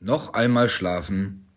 Noch einmal schlafen.